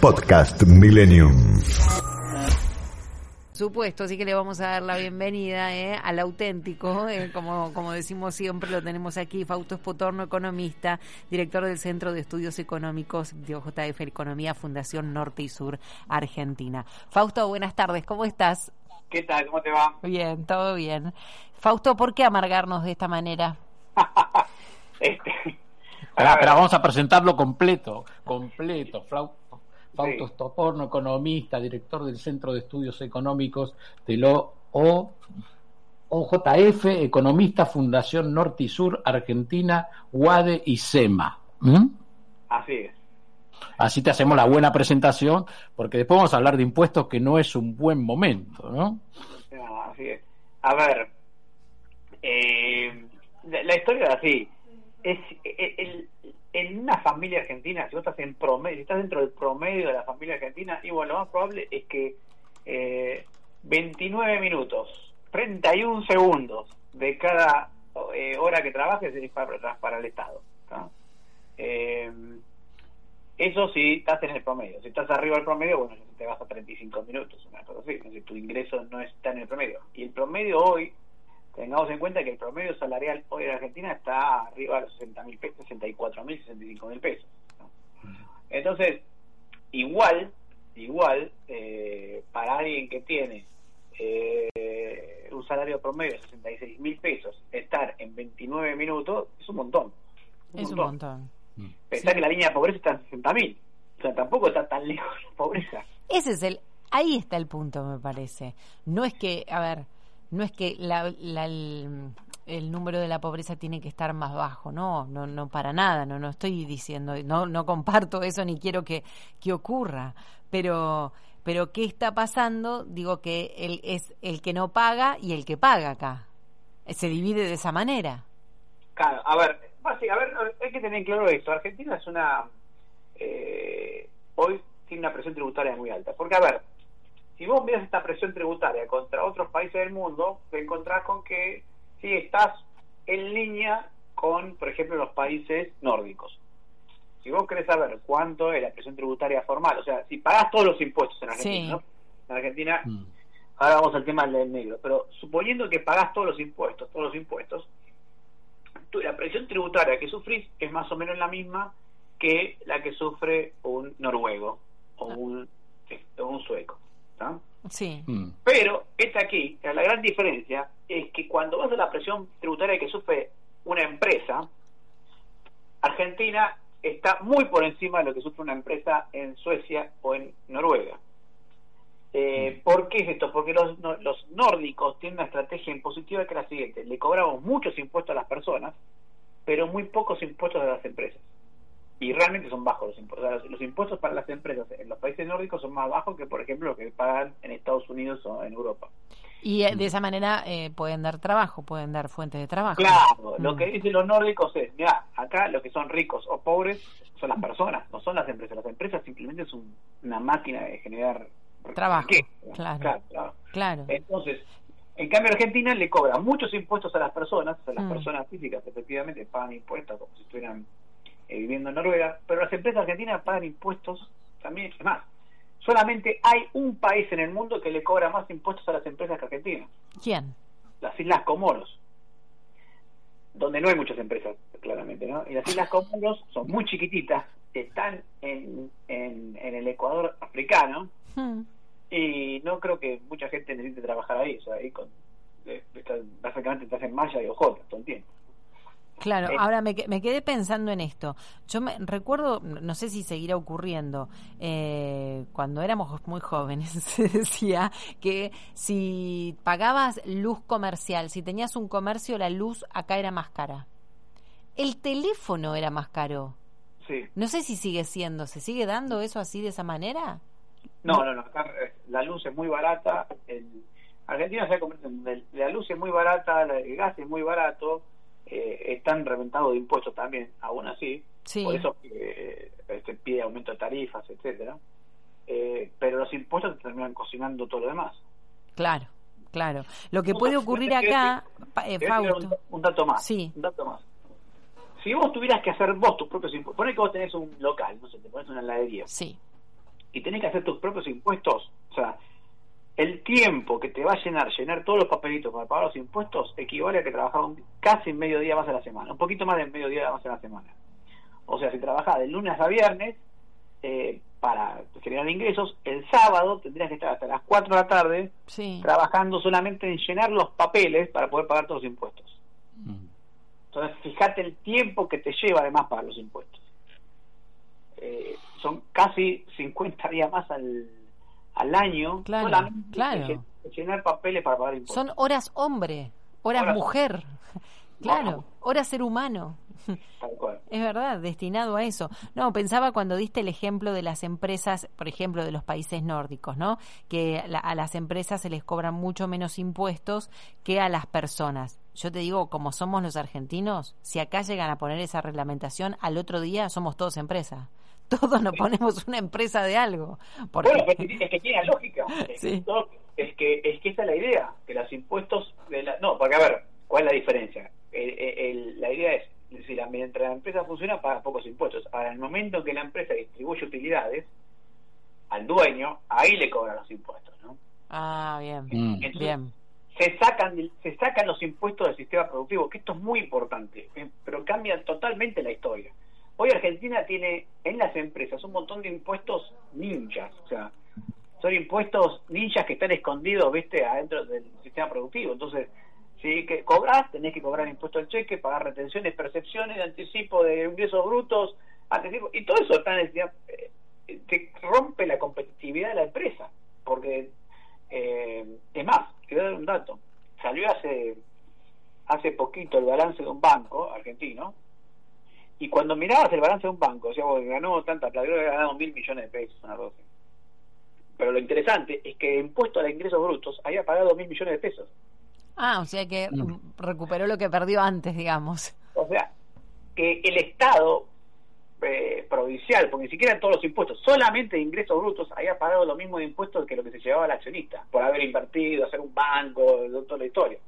Podcast Millennium. Supuesto, así que le vamos a dar la bienvenida eh, al auténtico, eh, como, como decimos siempre, lo tenemos aquí, Fausto Espotorno, economista, director del Centro de Estudios Económicos de OJF Economía, Fundación Norte y Sur, Argentina. Fausto, buenas tardes, ¿cómo estás? ¿Qué tal? ¿Cómo te va? Bien, todo bien. Fausto, ¿por qué amargarnos de esta manera? este, pero vamos a presentarlo completo, completo. Fausto Estoporno, economista, director del Centro de Estudios Económicos de lo OJF, economista, Fundación Norte y Sur, Argentina, UADE y SEMA. ¿Mm? Así es. Así te hacemos la buena presentación, porque después vamos a hablar de impuestos que no es un buen momento, ¿no? así es. A ver, eh, la, historia es así. Es, el, en una familia argentina, si vos estás en promedio, si estás dentro del promedio de la familia argentina, y bueno, lo más probable es que eh, 29 minutos, 31 segundos de cada eh, hora que trabajes es para, para el Estado. Eh, eso sí estás en el promedio. Si estás arriba del promedio, bueno, te vas a 35 minutos, una cosa así. Si tu ingreso no está en el promedio. Y el promedio hoy Tengamos en cuenta que el promedio salarial hoy en Argentina está arriba de los 60 mil pesos, 64 mil, 65 mil pesos. Entonces, igual, igual, eh, para alguien que tiene eh, un salario promedio de 66 mil pesos, estar en 29 minutos es un montón. es un montón. Pensar que la línea de pobreza está en 60 mil. O sea, tampoco está tan lejos la pobreza. Ese es el, ahí está el punto, me parece. No es que, a ver, no es que el, número de la pobreza tiene que estar más bajo, no, no, no para nada, no, no estoy diciendo, no, no comparto eso ni quiero que, que ocurra, pero, pero ¿qué está pasando? Digo que el, es el que no paga y el que paga acá. Se divide de esa manera. Claro, a ver, a ver, hay que tener claro esto. Argentina es una. Eh, hoy tiene una presión tributaria muy alta. Porque, a ver, si vos miras esta presión tributaria contra otros países del mundo, te encontrás con que sí estás en línea con, por ejemplo, los países nórdicos. Si vos querés saber cuánto es la presión tributaria formal, o sea, si pagás todos los impuestos en Argentina, ¿no? En Argentina, mm. ahora vamos al tema del negro, pero suponiendo que pagás todos los impuestos, todos los impuestos, la presión tributaria que sufrís es más o menos la misma que la que sufre un noruego o un, este, un sueco. Sí. Mm. Pero esta aquí, la gran diferencia es que cuando vas a la presión tributaria que sufre una empresa, Argentina está muy por encima de lo que sufre una empresa en Suecia o en Noruega. Eh, mm. ¿Por qué es esto? Porque los, los nórdicos tienen una estrategia impositiva que es la siguiente: le cobramos muchos impuestos a las personas, pero muy pocos impuestos a las empresas y realmente son bajos los impuestos. los, impuestos para las empresas en los países nórdicos son más bajos que, por ejemplo, lo que pagan en Estados Unidos o en Europa. Y eh, de esa manera eh, pueden dar trabajo, pueden dar fuentes de trabajo. Claro, lo mm. que dicen los nórdicos es, mira, acá los que son ricos o pobres son las personas, no son las empresas. Las empresas simplemente son una máquina de generar trabajo. Claro. Claro, Entonces, en cambio Argentina le cobra muchos impuestos a las personas, sea, las mm. personas físicas efectivamente pagan impuestos como si estuvieran eh, viviendo en Noruega, pero las empresas argentinas pagan impuestos también. Es más, solamente hay un país en el mundo que le cobra más impuestos a las empresas que Argentina. ¿Quién? Las Islas Comoros, donde no hay muchas empresas, claramente, ¿no? Y las Islas Comoros son muy chiquititas, están en, en, el Ecuador africano, hmm. y no creo que mucha gente necesite trabajar ahí, o sea, ahí con, básicamente estás en malla y ojota todo el tiempo. Claro, ahora me, me, quedé pensando en esto. Yo me recuerdo, no sé si seguirá ocurriendo, eh, cuando éramos muy jóvenes se decía que si pagabas luz comercial, si tenías un comercio, la luz acá era más cara. El teléfono era más caro. No sé si sigue siendo, ¿se sigue dando eso así de esa manera? No, no, no, eh, la luz es muy barata, en Argentina se ha convertido en la luz es muy barata, el gas es muy barato, eh, están reventados de impuestos también, aún así, por eso eh, este, pide aumento de tarifas, etcétera. Eh, pero los impuestos terminan cocinando todo lo demás. Claro, claro. Lo que puede ocurrir acá, eh, Un, dato más. Sí. Un dato más. Si vos tuvieras que hacer vos tus propios impuestos, ponés que vos tenés un local, no sé, te pones una heladería. Sí. Y tenés que hacer tus propios impuestos, o sea, el tiempo que te va a llenar, llenar todos los papelitos para pagar los impuestos, equivale a que trabajar casi medio día más a la semana, un poquito más de medio día más a la semana. O sea, si trabajás de lunes a viernes, eh, para generar ingresos, el sábado tendrías que estar hasta las 4 de la tarde trabajando solamente en llenar los papeles para poder pagar todos los impuestos. Mm. Entonces, fíjate el tiempo que te lleva además pagar los impuestos. Eh, son casi 50 días más al, al año claro, claro. llenar papeles para pagar impuestos. Son horas hombre, horas, mujer, claro, horas ser humano. Es verdad, destinado a eso. No, pensaba cuando diste el ejemplo de las empresas, por ejemplo, de los países nórdicos, ¿no? Que a las empresas se les cobran mucho menos impuestos que a las personas. Yo te digo, como somos los argentinos, si acá llegan a poner esa reglamentación, al otro día somos todos empresas. Todos nos ponemos una empresa de algo. Porque... Bueno, es que tiene lógica. Es, que, es que esa es la idea, que los impuestos... De la... No, porque a ver, ¿cuál es la diferencia? la idea es si la, mientras la empresa funciona paga pocos impuestos. Ahora, en el momento que la empresa distribuye utilidades al dueño, ahí le cobran los impuestos, ¿no? Ah, bien, mm. bien. Se sacan, se sacan los impuestos del sistema productivo, que esto es muy importante, eh, pero cambia totalmente la historia. Hoy Argentina tiene en las empresas un montón de impuestos ninjas, o sea, son impuestos ninjas que están escondidos, viste, adentro del sistema productivo. Entonces, si que cobras, tenés que cobrar impuesto al cheque, pagar retenciones, percepciones, anticipo de ingresos brutos, anticipo, y todo eso está eh, te rompe la competitividad de la empresa, porque eh, es más, quiero dar un dato, salió hace hace poquito el balance de un banco argentino, y cuando mirabas el balance de un banco, o sea, ganó tanta plata, creo que ganado mil millones de pesos, una cosa. Pero lo interesante es que impuesto a ingresos brutos había pagado mil millones de pesos. Ah, o sea que mm. recuperó lo que perdió antes, digamos. O sea, que el Estado eh, provincial, porque ni siquiera todos los impuestos, solamente de ingresos brutos, había pagado lo mismo de impuestos que lo que se llevaba al accionista, por haber invertido, hacer un banco, toda la historia.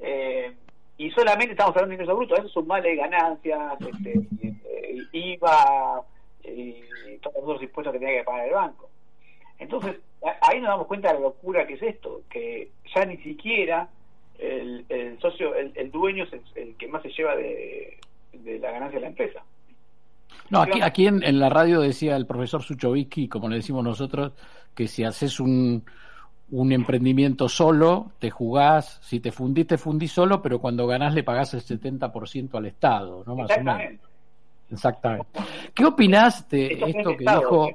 Eh, y solamente estamos hablando de ingresos brutos, eso de ganancias, este, IVA y todos los impuestos que tenía que pagar el banco. Entonces, ahí nos damos cuenta de la locura que es esto, que ya ni siquiera el, socio, el, dueño es el, que más se lleva de, la ganancia de la empresa. No, aquí, aquí en, la radio decía el profesor Suchovicki, como le decimos nosotros, que si haces un, un emprendimiento solo, te jugás, si te fundís, te fundís solo, pero cuando ganás le pagás el 70% al Estado, ¿no? Más Exactamente. Exactamente. ¿Qué opinás de esto que dijo...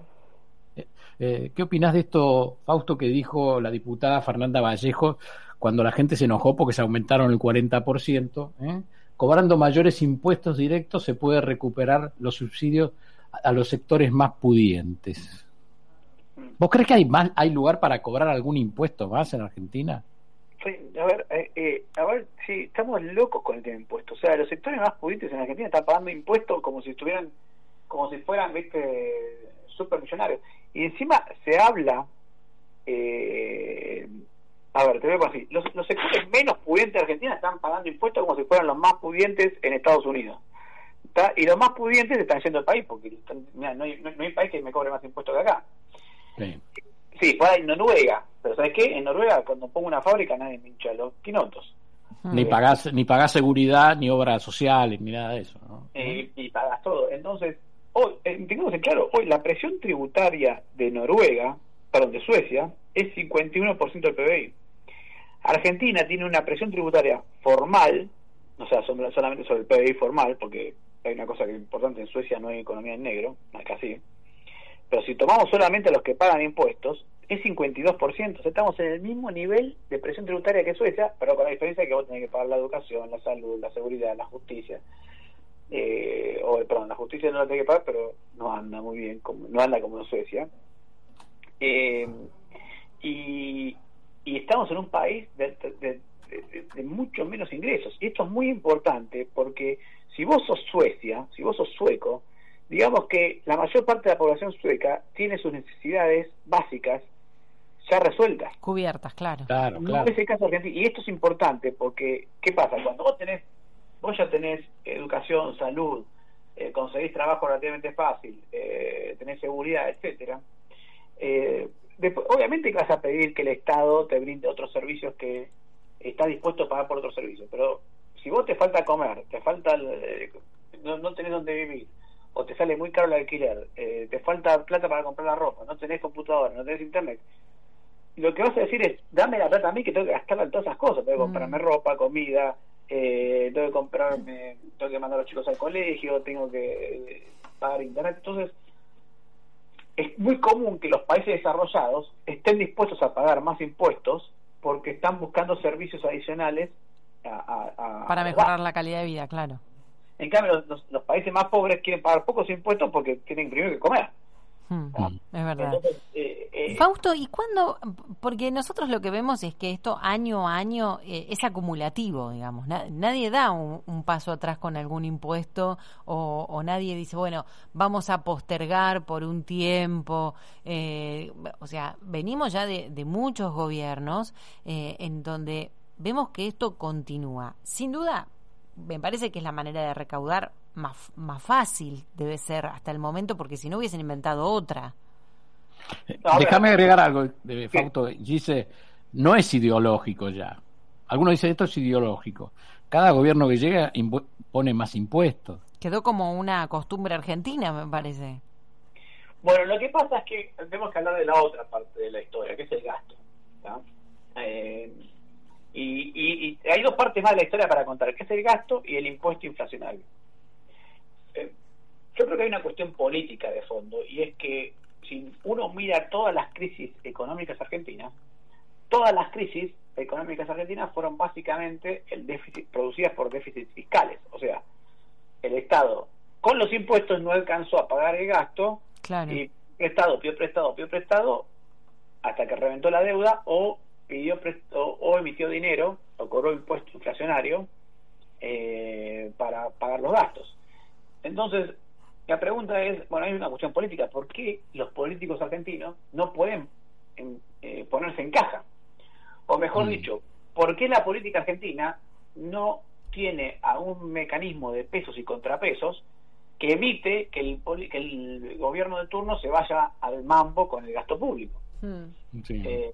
Eh, eh, ¿Qué opinás de esto, Fausto, que dijo la diputada Fernanda Vallejo cuando la gente se enojó porque se aumentaron el 40%, ¿eh? cobrando mayores impuestos directos se puede recuperar los subsidios a los sectores más pudientes. ¿Vos crees que hay más, hay lugar para cobrar algún impuesto más en Argentina? Sí, a ver, eh, eh, a ver, sí, estamos locos con el tema de impuestos. O sea, los sectores más pudientes en Argentina están pagando impuestos como si estuvieran, como si fueran, viste, supermillonarios. Y encima se habla eh, a ver, te voy a decir, los, los sectores menos pudientes de Argentina están pagando impuestos como si fueran los más pudientes en Estados Unidos. Y los más pudientes están yendo al país, porque no, hay, no, hay, país que me cobre más impuestos que acá. Sí, sí por ahí en Noruega, pero ¿sabes qué? En Noruega cuando pongo una fábrica nadie me hincha los quinotos. Ni pagás, ni pagás seguridad, ni obras sociales, ni nada de eso. ¿no? Y, y pagas todo. Entonces, hoy, eh, tengamos en claro, hoy la presión tributaria de Noruega, perdón, de Suecia, es 51% del PBI. Argentina tiene una presión tributaria formal, o sea, solamente sobre el PBI formal, porque hay una cosa que es importante, en Suecia no hay economía en negro, sí, pero si tomamos solamente los que pagan impuestos, es 52%, o sea, estamos en el mismo nivel de presión tributaria que Suecia, pero con la diferencia de que vos tenés que pagar la educación, la salud, la seguridad, la justicia. eh, o perdón, la justicia no la tiene que pagar, pero no anda muy bien, como, no anda como en Suecia. Eh, y, y estamos en un país de, de, de, mucho menos ingresos. Y esto es muy importante porque si vos sos Suecia, si vos sos sueco, digamos que la mayor parte de la población sueca tiene sus necesidades básicas ya resueltas. Cubiertas, claro. Claro, claro. No es el caso argentino. Y esto es importante porque, ¿qué pasa? Cuando vos tenés, vos ya tenés educación, salud, eh, conseguís trabajo relativamente fácil, eh, tenés seguridad, etcétera. Eh, obviamente que vas a pedir que el Estado te brinde otros servicios que está dispuesto a pagar por otros servicios, pero si vos te falta comer, te falta, eh, no, no tenés dónde vivir, o te sale muy caro el alquiler, eh, te falta plata para comprar la ropa, no tenés computadora, no tenés internet, lo que vas a decir es, dame la plata a mí que tengo que gastarla en todas esas cosas, tengo que comprarme mm. ropa, comida, eh, tengo que comprarme, tengo que mandar a los chicos al colegio, tengo que pagar internet, entonces es muy común que los países desarrollados estén dispuestos a pagar más impuestos porque están buscando servicios adicionales para mejorar la calidad de vida, claro. En cambio, los, países más pobres quieren pagar pocos impuestos porque tienen primero que comer. Hmm, es verdad. Eh, eh, Fausto, ¿y cuándo? Porque nosotros lo que vemos es que esto año a año eh, es acumulativo, digamos. nadie da un, paso atrás con algún impuesto o, nadie dice, bueno, vamos a postergar por un tiempo. o sea, venimos ya de, de muchos gobiernos en donde vemos que esto continúa. Sin duda, me parece que es la manera de recaudar más, más fácil, debe ser hasta el momento, porque si no hubiesen inventado otra. Déjame agregar algo, de Fausto. Dice, no es ideológico ya. Algunos dicen esto es ideológico. Cada gobierno que llega pone más impuestos. Quedó como una costumbre argentina, me parece. Bueno, lo que pasa es que tenemos que hablar de la otra parte de la historia, que es el gasto. Eh, y, hay dos partes más de la historia para contar, que es el gasto y el impuesto inflacionario. Eh, yo creo que hay una cuestión política de fondo, y es que si uno mira todas las crisis económicas argentinas, todas las crisis económicas argentinas fueron básicamente el déficit producidas por déficits fiscales. O sea, el Estado con los impuestos no alcanzó a pagar el gasto y prestado, pidió prestado, pidió prestado hasta que reventó la deuda o pidió o, emitió dinero o cobró impuesto inflacionario eh, para pagar los gastos. Entonces, la pregunta es, bueno, hay una cuestión política, ¿por qué los políticos argentinos no pueden eh, ponerse en caja? O mejor mm. dicho, ¿por qué la política argentina no tiene a un mecanismo de pesos y contrapesos que evite que el, que el gobierno de turno se vaya al mambo con el gasto público? Mm. Eh,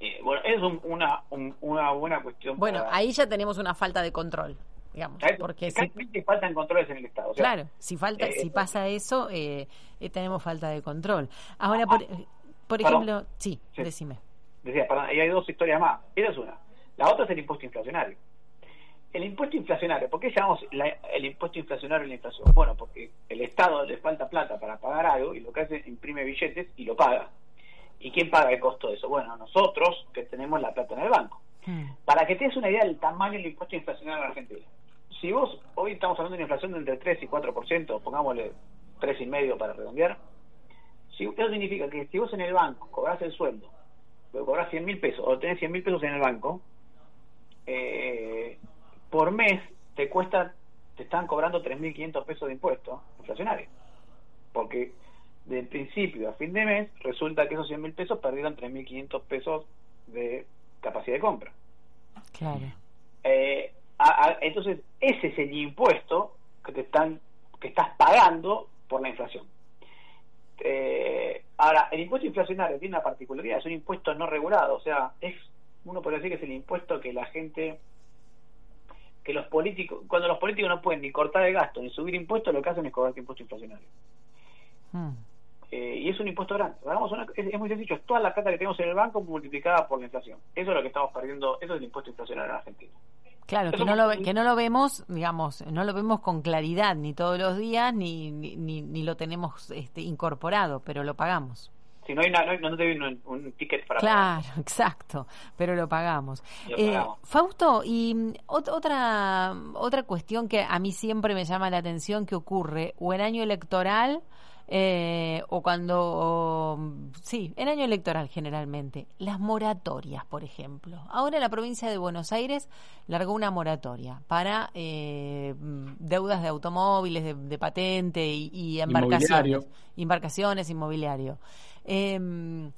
eh, bueno, es una, una buena cuestión. Bueno, ahí ya tenemos una falta de control. Digamos, porque si... faltan controles en el Estado. claro, si falta, eh, si pasa eso, eh, tenemos falta de control. Ahora, por, por ejemplo, sí, decime. Decía, perdón, y hay dos historias más. Esa es una. La otra es el impuesto inflacionario. El impuesto inflacionario, ¿por qué llamamos el impuesto inflacionario la inflación? Bueno, porque el Estado le falta plata para pagar algo y lo que hace es imprime billetes y lo paga. ¿Y quién paga el costo de eso? Bueno, nosotros que tenemos la plata en el banco. Hmm. Para que te des una idea del tamaño del impuesto inflacionario en Argentina. Si vos, hoy estamos hablando de una inflación de entre 3 y 4%, pongámosle 3,5% para redondear, si, eso significa que si vos en el banco cobras el sueldo, pero cobras 100 mil pesos, o tenés 100 mil pesos en el banco, eh, por mes te cuesta, te están cobrando 3.500 pesos de impuesto inflacionario. Porque de principio a fin de mes, resulta que esos 100 mil pesos perdieron 3.500 pesos de capacidad de compra. Claro. Eh, entonces, ese es el impuesto que te están que estás pagando por la inflación. Eh, ahora, el impuesto inflacionario tiene una particularidad, es un impuesto no regulado, o sea, es uno puede decir que es el impuesto que la gente que los políticos, cuando los políticos no pueden ni cortar el gasto ni subir impuestos, lo que hacen es cobrar impuesto inflacionario. Hmm. Eh, y es un impuesto grande. es, muy sencillo, es toda la plata que tenemos en el banco multiplicada por la inflación. Eso es lo que estamos perdiendo, eso es el impuesto inflacionario en Argentina. Claro, que no, lo, que no lo vemos, digamos, no lo vemos con claridad ni todos los días, ni, ni, ni lo tenemos este, incorporado, pero lo pagamos. Si no hay, una, no, te viene un, ticket para Claro, exacto, pero lo pagamos. Eh, Fausto, y mm, otra, otra cuestión que a mí siempre me llama la atención que ocurre, o en año electoral, eh, o cuando, sí, en año electoral generalmente, las moratorias, por ejemplo. Ahora la provincia de Buenos Aires largó una moratoria para eh, deudas de automóviles, de, patente y, embarcaciones, embarcaciones, inmobiliario. Em,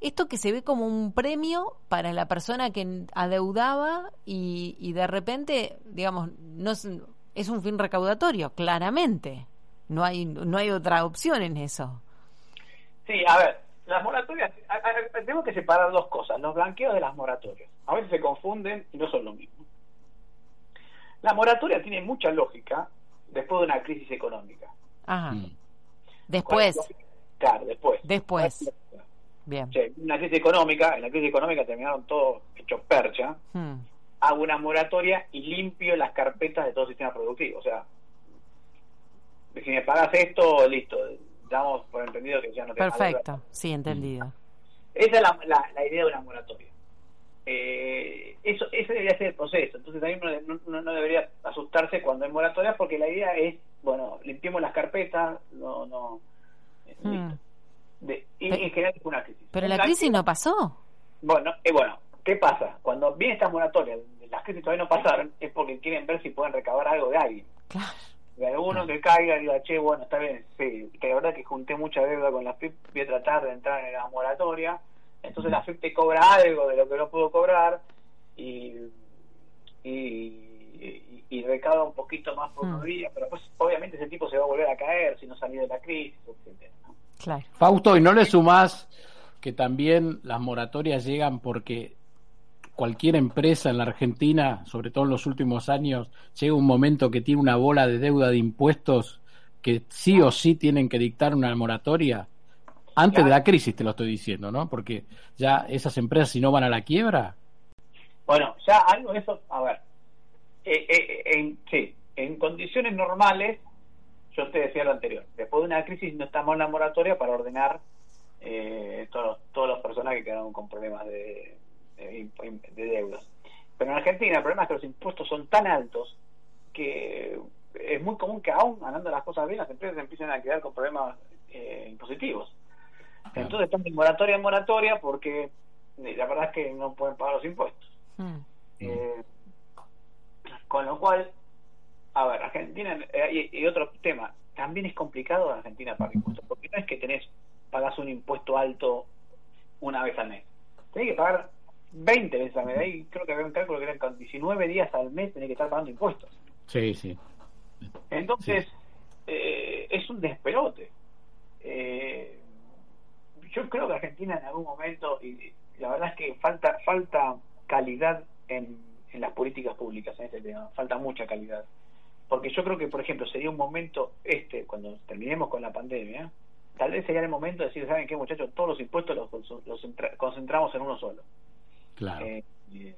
esto que se ve como un premio para la persona que adeudaba y, y de repente, digamos, no es, es un fin recaudatorio, claramente. No hay, no hay otra opción en eso. Sí, a ver, las moratorias, tengo que separar dos cosas, los blanqueos de las moratorias. A veces se confunden y no son lo mismo. La moratoria tiene mucha lógica después de una crisis económica. Ajá. Mm. Después. Claro, después. Después. Bien. una crisis económica, en la crisis económica terminaron todos hechos percha. Hmm. Hago una moratoria y limpio las carpetas de todo el sistema productivo. O sea, si me pagas esto, listo, damos por entendido que ya no te Perfecto, sí, entendido. Esa es la, la, idea de una moratoria. Eh, eso ese debería ser el proceso. Entonces también no, no, debería asustarse cuando hay moratoria porque la idea es, bueno, limpiemos las carpetas, no, no. Eh, hmm. y en general es una crisis. Pero la, crisis no pasó. Bueno, eh, bueno, ¿qué pasa? Cuando viene esta moratoria, las crisis todavía no pasaron, es porque quieren ver si pueden recabar algo de alguien. Claro de alguno que caiga y diga, che, bueno, está bien, sí, que la verdad que junté mucha deuda con la FIP, voy a tratar de entrar en la moratoria, entonces la FIP te cobra algo de lo que no puedo cobrar y, y, y, recauda un poquito más por unos mm. días, pero pues obviamente ese tipo se va a volver a caer si no salió de la crisis, etc. Claro. Fausto, y no le sumás que también las moratorias llegan porque cualquier empresa en la Argentina, sobre todo en los últimos años, llega un momento que tiene una bola de deuda de impuestos que sí o sí tienen que dictar una moratoria. Antes de la crisis te lo estoy diciendo, ¿no? Porque ya esas empresas si no van a la quiebra. Bueno, ya algo de eso, a ver, eh, eh, en, sí, en condiciones normales, yo te decía lo anterior, después de una crisis no estamos en la moratoria para ordenar eh, todos, todas las personas que quedaron con problemas de, de, deudas. Pero en Argentina el problema es que los impuestos son tan altos que es muy común que aún ganando las cosas bien las empresas empiecen a quedar con problemas eh, impositivos. Entonces están de moratoria en moratoria porque eh, la verdad es que no pueden pagar los impuestos. Hmm. Eh, con lo cual, a ver, Argentina, y, otro tema, también es complicado en Argentina pagar impuestos, porque no es que tenés, pagas un impuesto alto una vez al mes. Tenés que pagar 20 veces al mes. Ahí creo que había un cálculo que eran con 19 días al mes tenés que estar pagando impuestos. Sí, sí. Entonces, Eh, es un despelote. Eh, yo creo que Argentina en algún momento, y la verdad es que falta falta calidad en, en las políticas públicas en este tema, falta mucha calidad. Porque yo creo que, por ejemplo, sería un momento este, cuando terminemos con la pandemia, tal vez sería el momento de decir, ¿saben qué muchachos? Todos los impuestos los, los concentramos en uno solo. Claro. Eh, eh,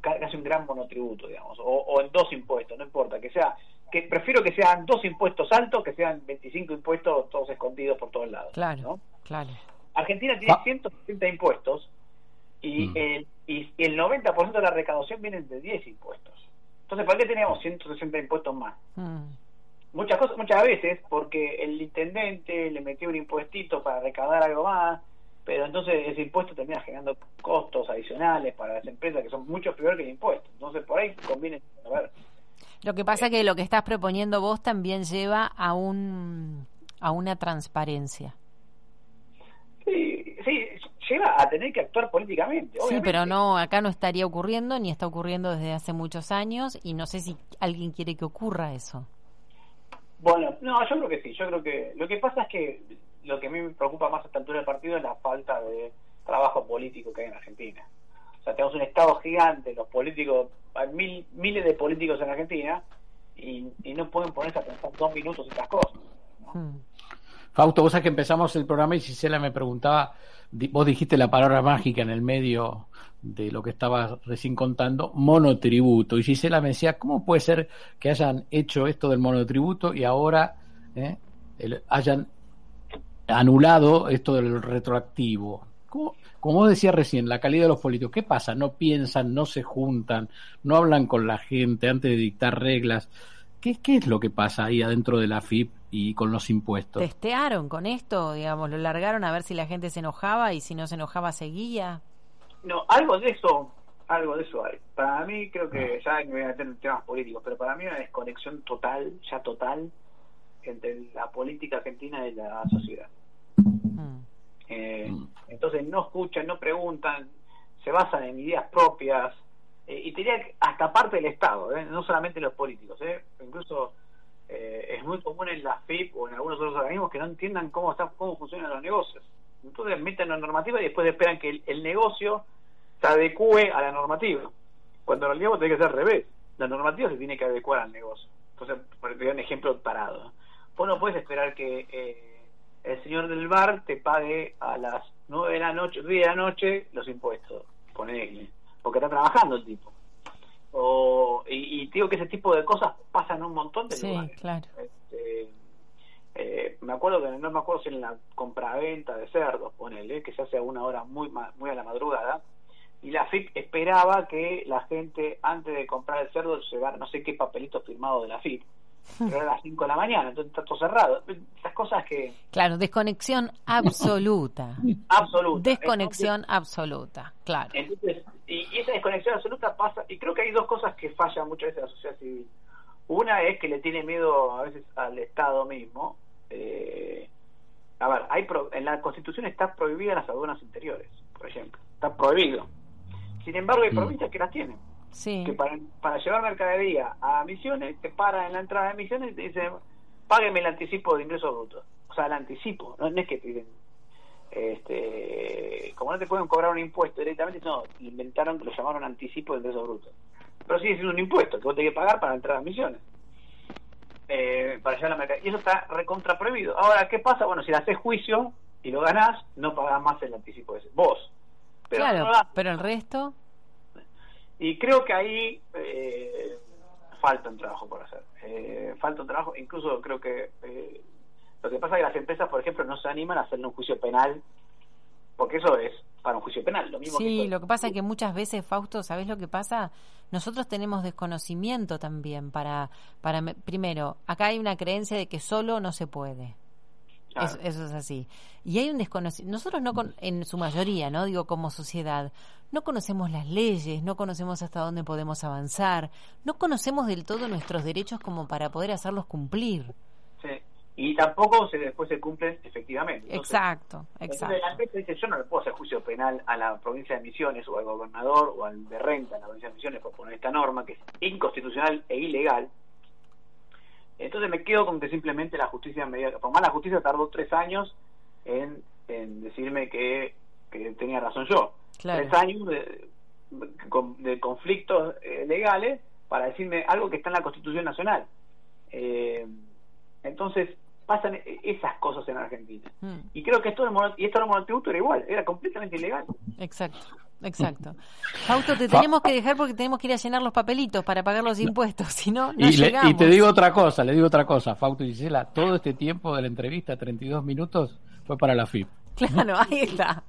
casi un gran monotributo, digamos, o, en dos impuestos, no importa, que sea, que prefiero que sean dos impuestos altos que sean 25 impuestos todos escondidos por todos lados. Claro, claro. Argentina tiene 160 impuestos y, mm. el, y el 90% de la recaudación viene de 10 impuestos. Entonces, ¿para qué tenemos 160 impuestos más? Mm. Muchas cosas, muchas veces, porque el intendente le metió un impuestito para recaudar algo más, pero entonces ese impuesto termina generando costos adicionales para las empresas que son mucho peor que el impuesto. Entonces por ahí conviene a ver. Lo que pasa es que lo que estás proponiendo vos también lleva a un a una transparencia. Sí, sí, lleva a tener que actuar políticamente. Sí, pero no, acá no estaría ocurriendo ni está ocurriendo desde hace muchos años y no sé si alguien quiere que ocurra eso. Bueno, no, yo creo que sí. Yo creo que lo que pasa es que lo que a mí me preocupa más a esta altura del partido es la falta de trabajo político que hay en Argentina. O sea, tenemos un Estado gigante, los políticos, hay mil, miles de políticos en Argentina y, no pueden ponerse a pensar dos minutos estas cosas. Hmm. Fausto, vos sabés que empezamos el programa y Gisela me preguntaba, vos dijiste la palabra mágica en el medio de lo que estabas recién contando, monotributo. Y Gisela me decía, ¿cómo puede ser que hayan hecho esto del monotributo y ahora eh, hayan anulado esto del retroactivo. ¿Cómo, como decía recién, la calidad de los políticos, ¿qué pasa? No piensan, no se juntan, no hablan con la gente antes de dictar reglas. ¿Qué, qué es lo que pasa ahí adentro de la FIP y con los impuestos? ¿Testearon con esto? Digamos, ¿lo largaron a ver si la gente se enojaba y si no se enojaba seguía? No, algo de eso, algo de eso hay. Para mí creo que, ah. ya me voy a meter en temas políticos, pero para mí una desconexión total, ya total, entre la política argentina y la sociedad. Mm. Eh, mm. Entonces no escuchan, no preguntan, se basan en ideas propias eh, y que hasta parte del Estado, ¿eh? no solamente los políticos, incluso es muy común en la FIP o en algunos otros organismos que no entiendan cómo, está, cómo funcionan los negocios. Entonces meten la normativa y después esperan que el, negocio se adecue a la normativa. Cuando en realidad tiene que ser al revés. La normativa se tiene que adecuar al negocio. Entonces, por un ejemplo parado. Vos no puedes esperar que el señor del bar te pague a las 9 de la noche, 10 de la noche los impuestos, ponele, porque está trabajando el tipo. O, y, digo que ese tipo de cosas pasan un montón de sí, claro. Este, eh, me acuerdo que no me acuerdo si en la compraventa de cerdos, ponele, que se hace a una hora muy muy a la madrugada, y la FIP esperaba que la gente antes de comprar el cerdo llevara no sé qué papelito firmado de la FIP pero a las 5 de la mañana, entonces está todo cerrado. Esas cosas que... Claro, desconexión absoluta. absoluta. Desconexión absoluta, claro. Entonces, y, esa desconexión absoluta pasa, y creo que hay dos cosas que fallan muchas veces en la sociedad civil. Una es que le tiene miedo a veces al Estado mismo. Eh, a ver, hay en la Constitución está prohibida las aduanas interiores, por ejemplo. Está prohibido. Sin embargo, hay mm. provincias que las tienen que para, para llevar mercadería a Misiones, te paran en la entrada de Misiones y te dicen, págueme el anticipo de ingresos brutos. O sea, el anticipo, no, es que piden. Este, como no te pueden cobrar un impuesto directamente, no, inventaron que lo llamaron anticipo de ingresos brutos. Pero sigue siendo un impuesto que vos tenés que pagar para entrar a Misiones. Eh, para llevar la mercadería. Y eso está recontra prohibido. Ahora, ¿qué pasa? Bueno, si haces juicio y lo ganás, no pagás más el anticipo ese. Vos. Pero claro, pero el resto. Y creo que ahí eh, falta un trabajo por hacer. Eh, falta un trabajo, incluso creo que eh, lo que pasa es que las empresas, por ejemplo, no se animan a hacerle un juicio penal, porque eso es para un juicio penal. Lo mismo sí, lo que pasa es que muchas veces, Fausto, ¿sabes lo que pasa? Nosotros tenemos desconocimiento también para, para, primero, acá hay una creencia de que solo no se puede. Eso, es así. Y hay un desconocimiento. Nosotros no, en su mayoría, no digo como sociedad, no conocemos las leyes, no conocemos hasta dónde podemos avanzar, no conocemos del todo nuestros derechos como para poder hacerlos cumplir. Sí. Y tampoco se, después se cumplen efectivamente. exacto, exacto. Entonces, dice, yo no le puedo hacer juicio penal a la provincia de Misiones o al gobernador o al de renta en la provincia de Misiones por poner esta norma que es inconstitucional e ilegal entonces me quedo con que simplemente la justicia me por más la justicia tardó tres años en, decirme que, tenía razón yo. Tres años de, de conflictos eh, legales para decirme algo que está en la Constitución Nacional. Eh, entonces pasan e-, esas cosas en Argentina. Hmm. Y creo que esto del y esto del monotributo era igual, era completamente ilegal. Exacto. Exacto. Fausto, te tenemos que dejar porque tenemos que ir a llenar los papelitos para pagar los impuestos, si no, no y, y te digo otra cosa, le digo otra cosa, Fausto y Gisela, todo este tiempo de la entrevista, 32 minutos, fue para la FIP. Claro, ahí está.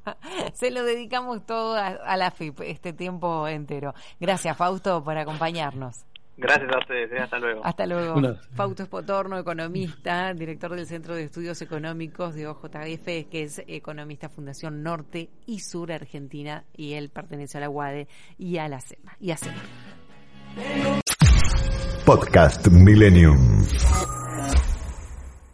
Se lo dedicamos todo a la FIP, este tiempo entero. Gracias, Fausto, por acompañarnos. Gracias a ustedes, ¿eh? hasta luego. Hasta luego. Fausto Espotorno, economista, director del Centro de Estudios Económicos de OJF, que es economista Fundación Norte y Sur Argentina, y él pertenece a la UADE y a la SEMA. Y a SEMA. Podcast Millennium.